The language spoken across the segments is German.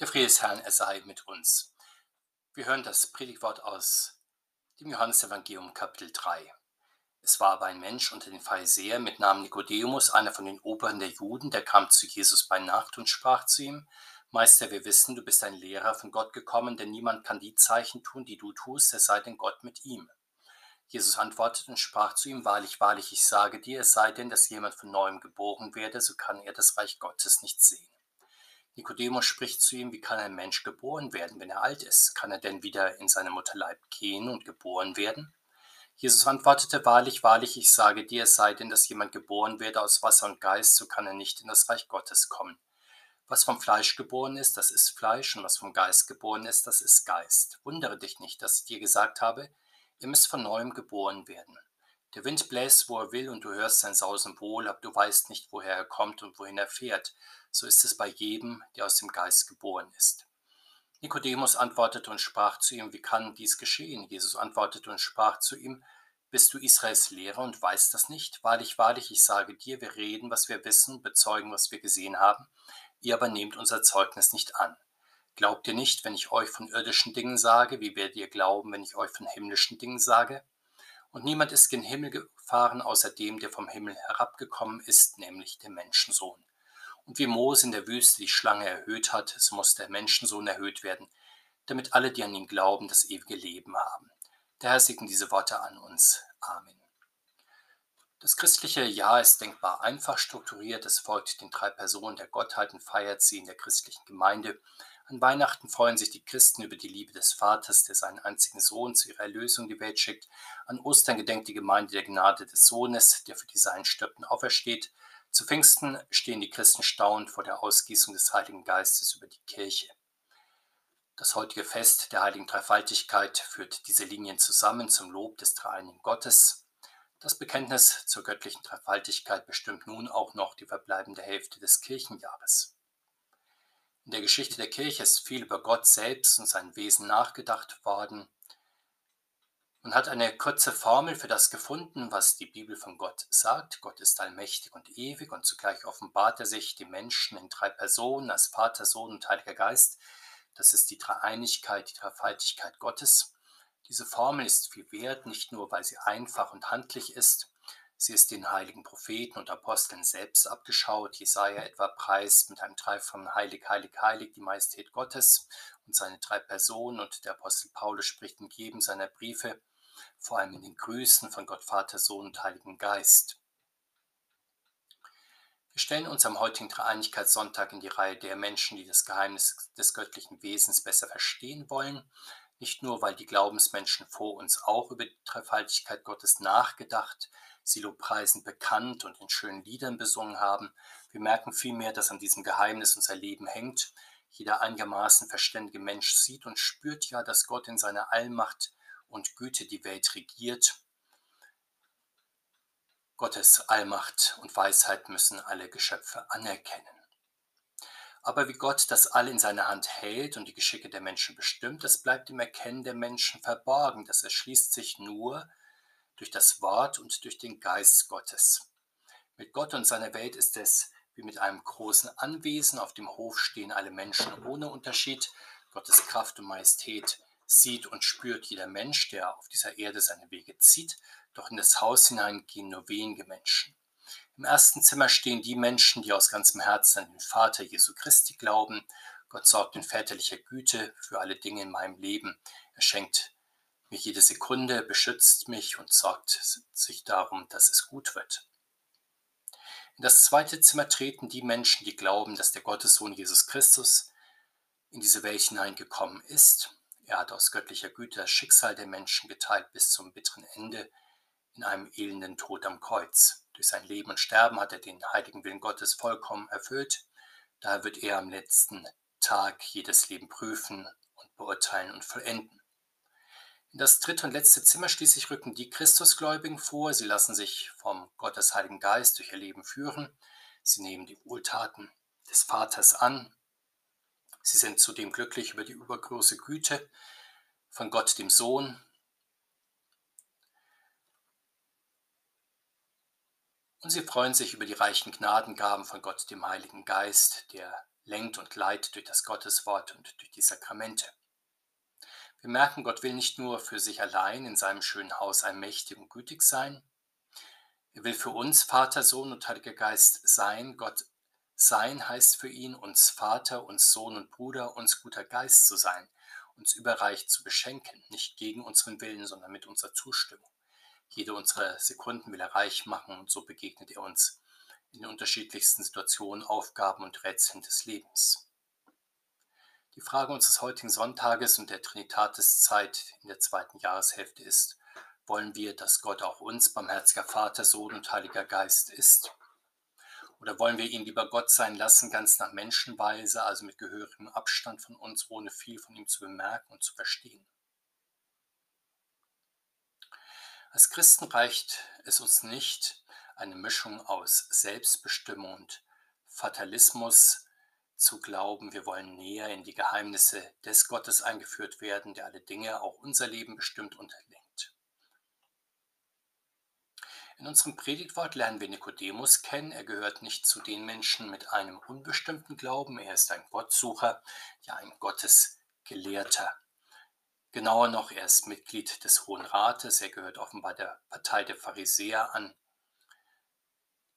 Der Friede des Herrn, er sei mit uns. Wir hören das Predigtwort aus dem Johannesevangelium Kapitel 3. Es war aber ein Mensch unter den Pharisäern mit Namen Nikodemus, einer von den Oberen der Juden, der kam zu Jesus bei Nacht und sprach zu ihm, Meister, wir wissen, du bist ein Lehrer von Gott gekommen, denn niemand kann die Zeichen tun, die du tust, es sei denn Gott mit ihm. Jesus antwortete und sprach zu ihm, Wahrlich, wahrlich, ich sage dir, es sei denn, dass jemand von neuem geboren werde, so kann er das Reich Gottes nicht sehen. Nikodemus spricht zu ihm, wie kann ein Mensch geboren werden, wenn er alt ist? Kann er denn wieder in seine Mutterleib gehen und geboren werden? Jesus antwortete, wahrlich, wahrlich, ich sage dir, es sei denn, dass jemand geboren werde aus Wasser und Geist, so kann er nicht in das Reich Gottes kommen. Was vom Fleisch geboren ist, das ist Fleisch, und was vom Geist geboren ist, das ist Geist. Wundere dich nicht, dass ich dir gesagt habe, ihr müsst von neuem geboren werden. Der Wind bläst, wo er will, und du hörst sein Sausen wohl, aber du weißt nicht, woher er kommt und wohin er fährt. So ist es bei jedem, der aus dem Geist geboren ist. Nikodemus antwortete und sprach zu ihm, wie kann dies geschehen? Jesus antwortete und sprach zu ihm, bist du Israels Lehrer und weißt das nicht? Wahrlich, wahrlich, ich sage dir, wir reden, was wir wissen, bezeugen, was wir gesehen haben. Ihr aber nehmt unser Zeugnis nicht an. Glaubt ihr nicht, wenn ich euch von irdischen Dingen sage? Wie werdet ihr glauben, wenn ich euch von himmlischen Dingen sage? Und niemand ist gen Himmel gefahren, außer dem, der vom Himmel herabgekommen ist, nämlich der Menschensohn. Und wie Mose in der Wüste die Schlange erhöht hat, so muss der Menschensohn erhöht werden, damit alle, die an ihn glauben, das ewige Leben haben. Der Herr segne diese Worte an uns. Amen. Das christliche Jahr ist denkbar einfach strukturiert. Es folgt den drei Personen der Gottheit und feiert sie in der christlichen Gemeinde. An Weihnachten freuen sich die Christen über die Liebe des Vaters, der seinen einzigen Sohn zu ihrer Erlösung die Welt schickt. An Ostern gedenkt die Gemeinde der Gnade des Sohnes, der für die Seinen stirbt aufersteht. Zu Pfingsten stehen die Christen staunend vor der Ausgießung des Heiligen Geistes über die Kirche. Das heutige Fest der Heiligen Dreifaltigkeit führt diese Linien zusammen zum Lob des dreieinigen Gottes. Das Bekenntnis zur göttlichen Dreifaltigkeit bestimmt nun auch noch die verbleibende Hälfte des Kirchenjahres. In der Geschichte der Kirche ist viel über Gott selbst und sein Wesen nachgedacht worden. Man hat eine kurze Formel für das gefunden, was die Bibel von Gott sagt. Gott ist allmächtig und ewig und zugleich offenbart er sich dem Menschen in drei Personen als Vater, Sohn und Heiliger Geist. Das ist die Dreieinigkeit, die Dreifaltigkeit Gottes. Diese Formel ist viel wert, nicht nur, weil sie einfach und handlich ist. Sie ist den heiligen Propheten und Aposteln selbst abgeschaut. Jesaja etwa preist mit einem dreifachen Heilig, Heilig, Heilig die Majestät Gottes und seine drei Personen. Und der Apostel Paulus spricht in jedem seiner Briefe vor allem in den Grüßen von Gott Vater, Sohn und Heiligen Geist. Wir stellen uns am heutigen Dreieinigkeitssonntag in die Reihe der Menschen, die das Geheimnis des göttlichen Wesens besser verstehen wollen, nicht nur, weil die Glaubensmenschen vor uns auch über die Dreifaltigkeit Gottes nachgedacht, sie lobpreisend bekannt und in schönen Liedern besungen haben. Wir merken vielmehr, dass an diesem Geheimnis unser Leben hängt. Jeder einigermaßen verständige Mensch sieht und spürt ja, dass Gott in seiner Allmacht und Güte die Welt regiert. Gottes Allmacht und Weisheit müssen alle Geschöpfe anerkennen. Aber wie Gott das all in seiner Hand hält und die Geschicke der Menschen bestimmt, das bleibt im Erkennen der Menschen verborgen. Das erschließt sich nur durch das Wort und durch den Geist Gottes. Mit Gott und seiner Welt ist es wie mit einem großen Anwesen. Auf dem Hof stehen alle Menschen ohne Unterschied. Gottes Kraft und Majestät sieht und spürt jeder Mensch, der auf dieser Erde seine Wege zieht, doch in das Haus hinein gehen nur wenige Menschen. Im ersten Zimmer stehen die Menschen, die aus ganzem Herzen an den Vater Jesu Christi glauben. Gott sorgt in väterlicher Güte für alle Dinge in meinem Leben. Er schenkt mir jede Sekunde, beschützt mich und sorgt sich darum, dass es gut wird. In das zweite Zimmer treten die Menschen, die glauben, dass der Gottessohn Jesus Christus in diese Welt hineingekommen ist er hat aus göttlicher Güte das Schicksal der Menschen geteilt bis zum bitteren Ende in einem elenden Tod am Kreuz. Durch sein Leben und Sterben hat er den heiligen Willen Gottes vollkommen erfüllt. Daher wird er am letzten Tag jedes Leben prüfen und beurteilen und vollenden. In das dritte und letzte Zimmer schließlich rücken die Christusgläubigen vor. Sie lassen sich vom Gott Heiligen Geist durch ihr Leben führen. Sie nehmen die Wohltaten des Vaters an Sie sind zudem glücklich über die übergroße Güte von Gott dem Sohn. Und sie freuen sich über die reichen Gnadengaben von Gott dem Heiligen Geist, der lenkt und leitet durch das Gotteswort und durch die Sakramente. Wir merken, Gott will nicht nur für sich allein in seinem schönen Haus allmächtig und gütig sein, er will für uns Vater, Sohn und Heiliger Geist sein. Gott sein heißt für ihn, uns Vater, uns Sohn und Bruder, uns guter Geist zu sein, uns überreich zu beschenken, nicht gegen unseren Willen, sondern mit unserer Zustimmung. Jede unserer Sekunden will er reich machen und so begegnet er uns in den unterschiedlichsten Situationen, Aufgaben und Rätseln des Lebens. Die Frage unseres heutigen Sonntages und der Trinitatiszeit in der zweiten Jahreshälfte ist, wollen wir, dass Gott auch uns barmherziger Vater, Sohn und Heiliger Geist ist? Oder wollen wir ihn lieber Gott sein lassen, ganz nach Menschenweise, also mit gehörigem Abstand von uns, ohne viel von ihm zu bemerken und zu verstehen? Als Christen reicht es uns nicht, eine Mischung aus Selbstbestimmung und Fatalismus zu glauben, wir wollen näher in die Geheimnisse des Gottes eingeführt werden, der alle Dinge, auch unser Leben bestimmt und lenkt. In unserem Predigtwort lernen wir Nikodemus kennen. Er gehört nicht zu den Menschen mit einem unbestimmten Glauben. Er ist ein Gottsucher, ja ein Gottesgelehrter. Genauer noch, er ist Mitglied des Hohen Rates. Er gehört offenbar der Partei der Pharisäer an,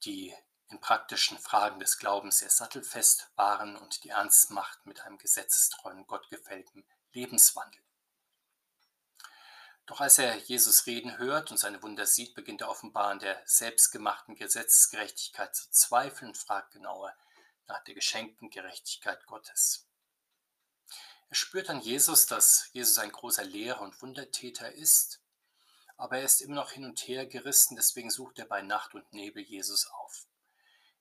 die in praktischen Fragen des Glaubens sehr sattelfest waren und die ernst macht mit einem gesetzestreuen, gottgefällten Lebenswandel. Doch als er Jesus reden hört und seine Wunder sieht, beginnt er offenbar an der selbstgemachten Gesetzesgerechtigkeit zu zweifeln und fragt genauer nach der geschenkten Gerechtigkeit Gottes. Er spürt an Jesus, dass Jesus ein großer Lehrer und Wundertäter ist, aber er ist immer noch hin und her gerissen, deswegen sucht er bei Nacht und Nebel Jesus auf.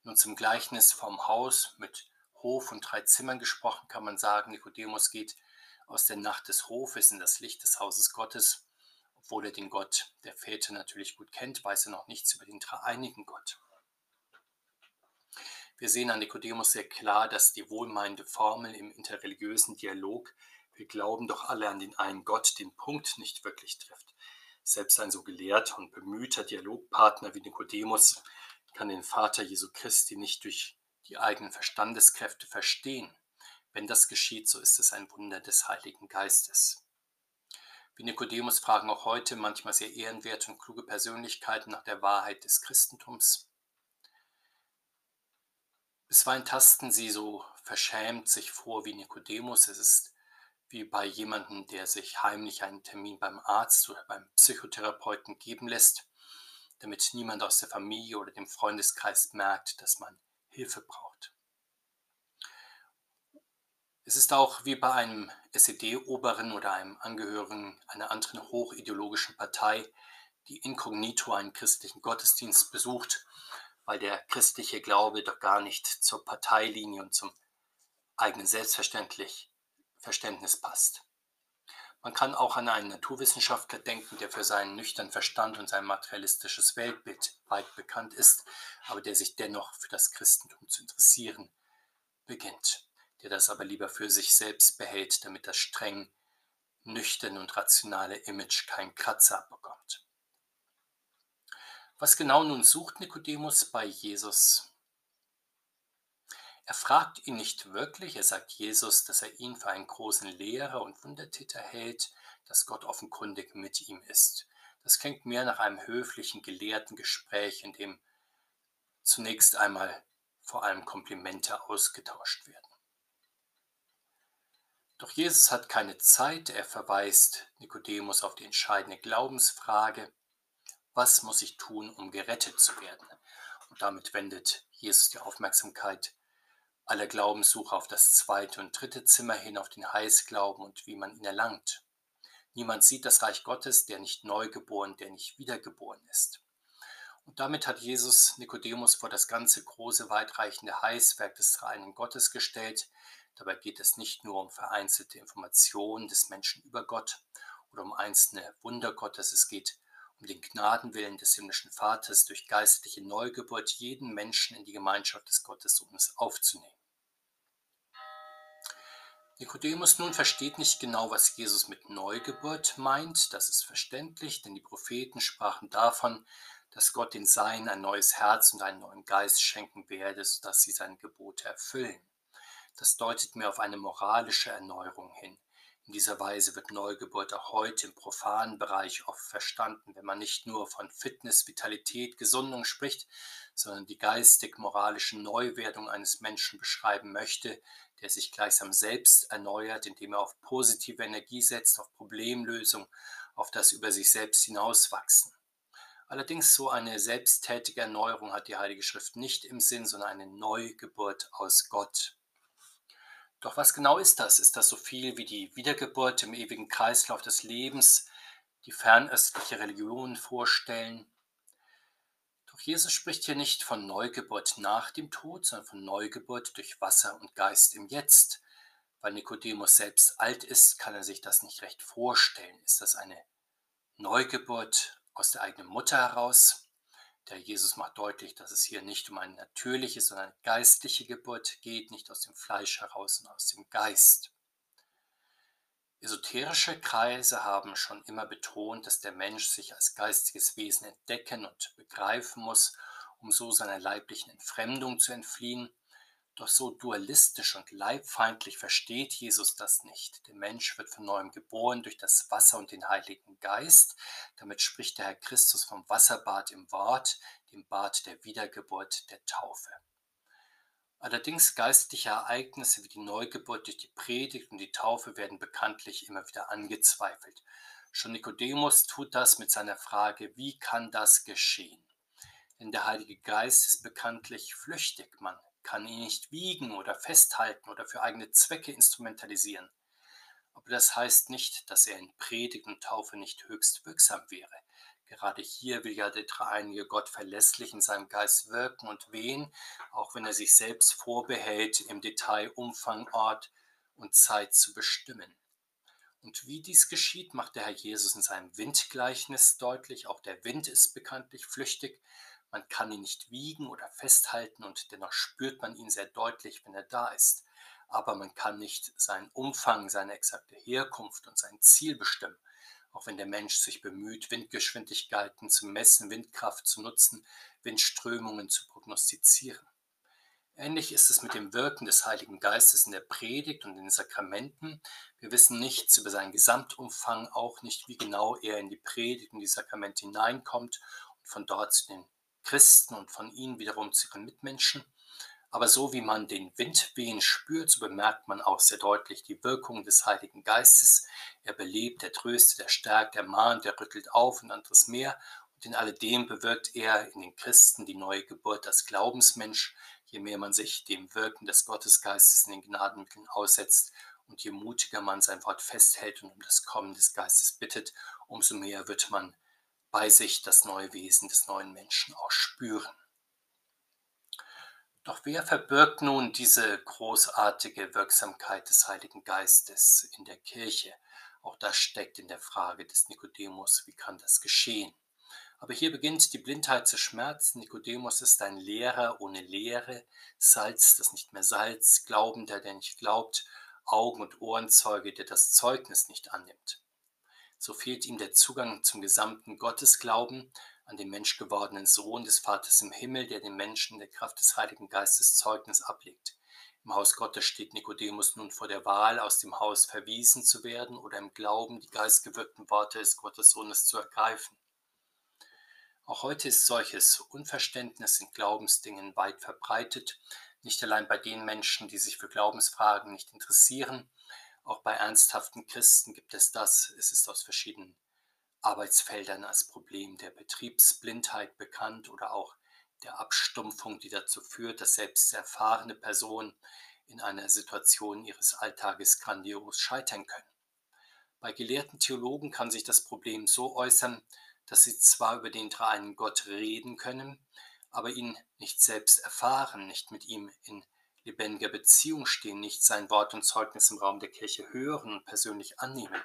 In unserem Gleichnis vom Haus mit Hof und drei Zimmern gesprochen kann man sagen, Nikodemus geht aus der Nacht des Hofes in das Licht des Hauses Gottes obwohl er den Gott der Väter natürlich gut kennt, weiß er noch nichts über den dreieinigen Gott. Wir sehen an Nikodemus sehr klar, dass die wohlmeinende Formel im interreligiösen Dialog, wir glauben doch alle an den einen Gott, den Punkt nicht wirklich trifft. Selbst ein so gelehrter und bemühter Dialogpartner wie Nikodemus kann den Vater Jesu Christi nicht durch die eigenen Verstandeskräfte verstehen. Wenn das geschieht, so ist es ein Wunder des Heiligen Geistes. Wie Nikodemus fragen auch heute manchmal sehr ehrenwerte und kluge Persönlichkeiten nach der Wahrheit des Christentums. Bisweilen tasten sie so verschämt sich vor wie Nikodemus. Es ist wie bei jemandem, der sich heimlich einen Termin beim Arzt oder beim Psychotherapeuten geben lässt, damit niemand aus der Familie oder dem Freundeskreis merkt, dass man Hilfe braucht. Es ist auch wie bei einem SED-Oberen oder einem Angehörigen einer anderen hochideologischen Partei, die inkognito einen christlichen Gottesdienst besucht, weil der christliche Glaube doch gar nicht zur Parteilinie und zum eigenen Selbstverständlich Verständnis passt. Man kann auch an einen Naturwissenschaftler denken, der für seinen nüchternen Verstand und sein materialistisches Weltbild weit bekannt ist, aber der sich dennoch für das Christentum zu interessieren beginnt der das aber lieber für sich selbst behält, damit das streng nüchterne und rationale Image keinen Kratzer abbekommt. Was genau nun sucht Nikodemus bei Jesus? Er fragt ihn nicht wirklich, er sagt Jesus, dass er ihn für einen großen Lehrer und Wundertäter hält, dass Gott offenkundig mit ihm ist. Das klingt mehr nach einem höflichen, gelehrten Gespräch, in dem zunächst einmal vor allem Komplimente ausgetauscht werden. Doch Jesus hat keine Zeit, er verweist Nikodemus auf die entscheidende Glaubensfrage, was muss ich tun, um gerettet zu werden? Und damit wendet Jesus die Aufmerksamkeit aller Glaubenssucher auf das zweite und dritte Zimmer hin, auf den Heißglauben und wie man ihn erlangt. Niemand sieht das Reich Gottes, der nicht neugeboren, der nicht wiedergeboren ist. Und damit hat Jesus Nikodemus vor das ganze große, weitreichende Heißwerk des reinen Gottes gestellt, Dabei geht es nicht nur um vereinzelte Informationen des Menschen über Gott oder um einzelne Wunder Gottes, es geht um den Gnadenwillen des himmlischen Vaters durch geistliche Neugeburt jeden Menschen in die Gemeinschaft des Gottessohnes aufzunehmen. Nikodemus nun versteht nicht genau, was Jesus mit Neugeburt meint. Das ist verständlich, denn die Propheten sprachen davon, dass Gott den Seinen ein neues Herz und einen neuen Geist schenken werde, sodass sie seine Gebote erfüllen. das deutet mir auf eine moralische Erneuerung hin. In dieser Weise wird Neugeburt auch heute im profanen Bereich oft verstanden, wenn man nicht nur von Fitness, Vitalität, Gesundung spricht, sondern die geistig-moralische Neuwerdung eines Menschen beschreiben möchte, der sich gleichsam selbst erneuert, indem er auf positive Energie setzt, auf Problemlösung, auf das über sich selbst hinauswachsen. Allerdings so eine selbsttätige Erneuerung hat die Heilige Schrift nicht im Sinn, sondern eine Neugeburt aus Gott. Doch was genau ist das? Ist das so viel wie die Wiedergeburt im ewigen Kreislauf des Lebens, die fernöstliche Religionen vorstellen? Doch Jesus spricht hier nicht von Neugeburt nach dem Tod, sondern von Neugeburt durch Wasser und Geist im Jetzt. Weil Nikodemus selbst alt ist, kann er sich das nicht recht vorstellen. Ist das eine Neugeburt aus der eigenen Mutter heraus? Der Jesus macht deutlich, dass es hier nicht um eine natürliche, sondern eine geistliche Geburt geht, nicht aus dem Fleisch heraus, sondern aus dem Geist. Esoterische Kreise haben schon immer betont, dass der Mensch sich als geistiges Wesen entdecken und begreifen muss, um so seiner leiblichen Entfremdung zu entfliehen doch so dualistisch und leibfeindlich versteht Jesus das nicht. Der Mensch wird von neuem geboren durch das Wasser und den Heiligen Geist. Damit spricht der Herr Christus vom Wasserbad im Wort, dem Bad der Wiedergeburt, der Taufe. Allerdings geistliche Ereignisse wie die Neugeburt durch die Predigt und die Taufe werden bekanntlich immer wieder angezweifelt. Schon Nikodemus tut das mit seiner Frage, wie kann das geschehen? Denn der Heilige Geist ist bekanntlich flüchtig. Man kann ihn nicht wiegen oder festhalten oder für eigene Zwecke instrumentalisieren. Aber das heißt nicht, dass er in Predigt und Taufe nicht höchst wirksam wäre. Gerade hier will ja der dreieinige Gott verlässlich in seinem Geist wirken und wehen, auch wenn er sich selbst vorbehält, im Detail Umfang, Ort und Zeit zu bestimmen. Und wie dies geschieht, macht der Herr Jesus in seinem Windgleichnis deutlich. Auch der Wind ist bekanntlich flüchtig, man kann ihn nicht wiegen oder festhalten und dennoch spürt man ihn sehr deutlich, wenn er da ist. Aber man kann nicht seinen Umfang, seine exakte Herkunft und sein Ziel bestimmen. Auch wenn der Mensch sich bemüht, Windgeschwindigkeiten zu messen, Windkraft zu nutzen, Windströmungen zu prognostizieren. Ähnlich ist es mit dem Wirken des Heiligen Geistes in der Predigt und in den Sakramenten. Wir wissen nichts über seinen Gesamtumfang, auch nicht, wie genau er in die Predigt und die Sakramente hineinkommt und von dort zu den Christen und von ihnen wiederum zu ihren Mitmenschen. Aber so wie man den Wind wehen spürt, so bemerkt man auch sehr deutlich die Wirkung des Heiligen Geistes. Er belebt, er tröstet, er stärkt, er mahnt, er rüttelt auf und anderes mehr. Und in alledem bewirkt er in den Christen die neue Geburt als Glaubensmensch. Je mehr man sich dem Wirken des Gottesgeistes in den Gnadenmitteln aussetzt und je mutiger man sein Wort festhält und um das Kommen des Geistes bittet, umso mehr wird man bei sich das neue Wesen des neuen Menschen auch spüren. Doch wer verbirgt nun diese großartige Wirksamkeit des Heiligen Geistes in der Kirche? Auch das steckt in der Frage des Nikodemus, wie kann das geschehen? Aber hier beginnt die Blindheit zu schmerzen. Nikodemus ist ein Lehrer ohne Lehre, Salz, das nicht mehr Salz, Glaubender, der nicht glaubt, Augen- und Ohrenzeuge, der das Zeugnis nicht annimmt so fehlt ihm der Zugang zum gesamten Gottesglauben an den menschgewordenen Sohn des Vaters im Himmel, der den Menschen der Kraft des Heiligen Geistes Zeugnis ablegt. Im Haus Gottes steht Nikodemus nun vor der Wahl, aus dem Haus verwiesen zu werden oder im Glauben die geistgewirkten Worte des Gottessohnes zu ergreifen. Auch heute ist solches Unverständnis in Glaubensdingen weit verbreitet, nicht allein bei den Menschen, die sich für Glaubensfragen nicht interessieren, auch bei ernsthaften Christen gibt es das. Es ist aus verschiedenen Arbeitsfeldern als Problem der Betriebsblindheit bekannt oder auch der Abstumpfung, die dazu führt, dass selbst erfahrene Personen in einer Situation ihres Alltages grandios scheitern können. Bei gelehrten Theologen kann sich das Problem so äußern, dass sie zwar über den dreieinen Gott reden können, aber ihn nicht selbst erfahren, nicht mit ihm in lebendiger Beziehung stehen, nicht sein Wort und Zeugnis im Raum der Kirche hören und persönlich annehmen.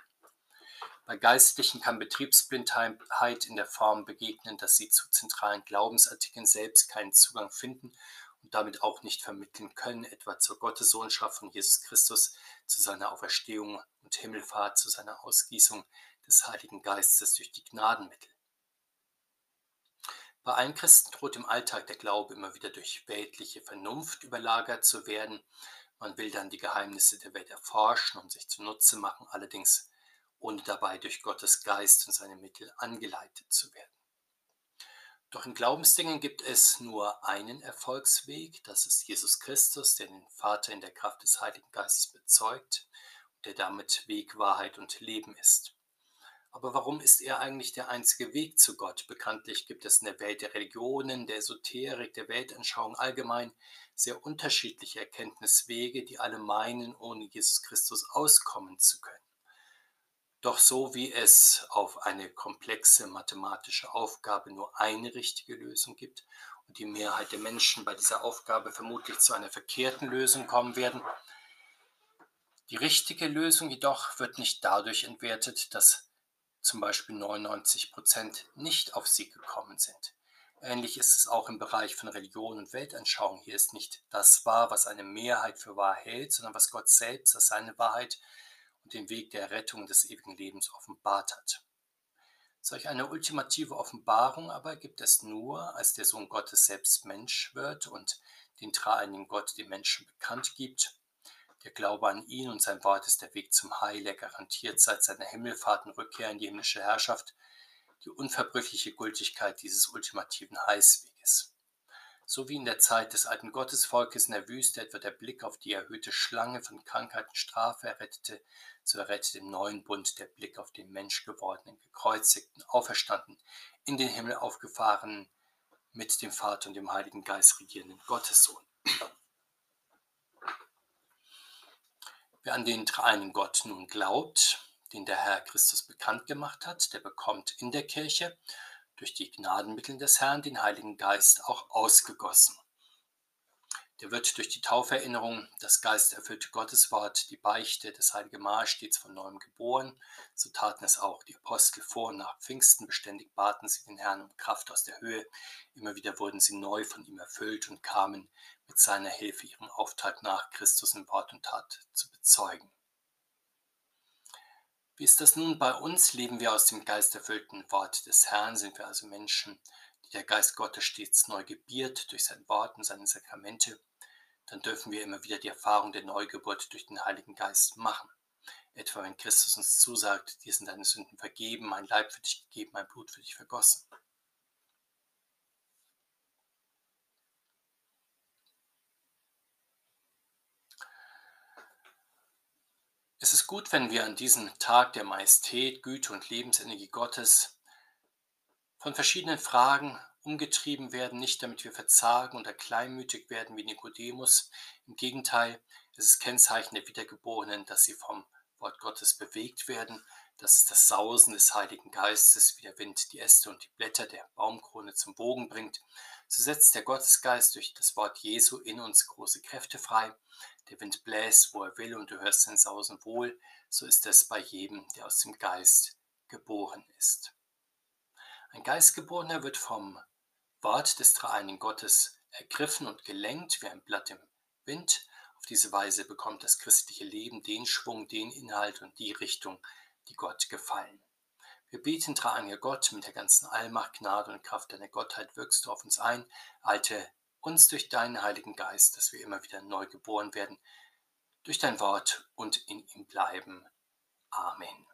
Bei Geistlichen kann Betriebsblindheit in der Form begegnen, dass sie zu zentralen Glaubensartikeln selbst keinen Zugang finden und damit auch nicht vermitteln können, etwa zur Gottessohnschaft von Jesus Christus, zu seiner Auferstehung und Himmelfahrt, zu seiner Ausgießung des Heiligen Geistes durch die Gnadenmittel. Bei allen Christen droht im Alltag der Glaube immer wieder durch weltliche Vernunft überlagert zu werden. Man will dann die Geheimnisse der Welt erforschen und sich zunutze machen, allerdings ohne dabei durch Gottes Geist und seine Mittel angeleitet zu werden. Doch in Glaubensdingen gibt es nur einen Erfolgsweg, das ist Jesus Christus, der den Vater in der Kraft des Heiligen Geistes bezeugt und der damit Weg, Wahrheit und Leben ist. Aber warum ist er eigentlich der einzige Weg zu Gott? Bekanntlich gibt es in der Welt der Religionen, der Esoterik, der Weltanschauung allgemein sehr unterschiedliche Erkenntniswege, die alle meinen, ohne Jesus Christus auskommen zu können. Doch so wie es auf eine komplexe mathematische Aufgabe nur eine richtige Lösung gibt und die Mehrheit der Menschen bei dieser Aufgabe vermutlich zu einer verkehrten Lösung kommen werden, die richtige Lösung jedoch wird nicht dadurch entwertet, dass zum Beispiel 99 Prozent nicht auf sie gekommen sind. Ähnlich ist es auch im Bereich von Religion und Weltanschauung. Hier ist nicht das wahr, was eine Mehrheit für wahr hält, sondern was Gott selbst als seine Wahrheit und den Weg der Rettung des ewigen Lebens offenbart hat. Solch eine ultimative Offenbarung aber gibt es nur, als der Sohn Gottes selbst Mensch wird und den dreieinigen Gott den Menschen bekannt gibt. Der Glaube an ihn und sein Wort ist der Weg zum Heil. Er garantiert seit seiner Himmelfahrt und Rückkehr in die himmlische Herrschaft die unverbrüchliche Gültigkeit dieses ultimativen Heilsweges. So wie in der Zeit des alten Gottesvolkes in der Wüste etwa der Blick auf die erhöhte Schlange von Krankheit und Strafe errettete, so errettet im neuen Bund der Blick auf den menschgewordenen, gekreuzigten, auferstanden, in den Himmel aufgefahrenen, mit dem Vater und dem Heiligen Geist regierenden Gottessohn. Wer an den dreieinen Gott nun glaubt, den der Herr Christus bekannt gemacht hat, der bekommt in der Kirche durch die Gnadenmittel des Herrn den Heiligen Geist auch ausgegossen. Der wird durch die Tauferinnerung, das geisterfüllte Gotteswort, die Beichte, das heilige Mahl stets von neuem geboren. So taten es auch die Apostel vor und nach Pfingsten. Beständig baten sie den Herrn um Kraft aus der Höhe. Immer wieder wurden sie neu von ihm erfüllt und kamen mit seiner Hilfe ihrem Auftrag nach, Christus in Wort und Tat zu bezeugen. Wie ist das nun bei uns? Leben wir aus dem geisterfüllten Wort des Herrn? Sind wir also Menschen, der Geist Gottes stets neu gebiert durch sein Wort und seine Sakramente? Dann dürfen wir immer wieder die Erfahrung der Neugeburt durch den Heiligen Geist machen. Etwa wenn Christus uns zusagt, dir sind deine Sünden vergeben, mein Leib für dich gegeben, mein Blut für dich vergossen. Es ist gut, wenn wir an diesem Tag der Majestät, Güte und Lebensenergie Gottes von verschiedenen Fragen umgetrieben werden, nicht damit wir verzagen oder kleinmütig werden wie Nikodemus. Im Gegenteil, es ist Kennzeichen der Wiedergeborenen, dass sie vom Wort Gottes bewegt werden. Das ist das Sausen des Heiligen Geistes, wie der Wind die Äste und die Blätter der Baumkrone zum Bogen bringt. So setzt der Gottesgeist durch das Wort Jesu in uns große Kräfte frei. Der Wind bläst, wo er will, und du hörst sein Sausen wohl. So ist es bei jedem, der aus dem Geist geboren ist. Ein Geistgeborener wird vom Wort des dreieinigen Gottes ergriffen und gelenkt wie ein Blatt im Wind. Auf diese Weise bekommt das christliche Leben den Schwung, den Inhalt und die Richtung, die Gott gefallen. Wir beten, dreieiniger Gott, mit der ganzen Allmacht, Gnade und Kraft deiner Gottheit wirkst du auf uns ein. Alte uns durch deinen Heiligen Geist, dass wir immer wieder neu geboren werden, durch dein Wort und in ihm bleiben. Amen.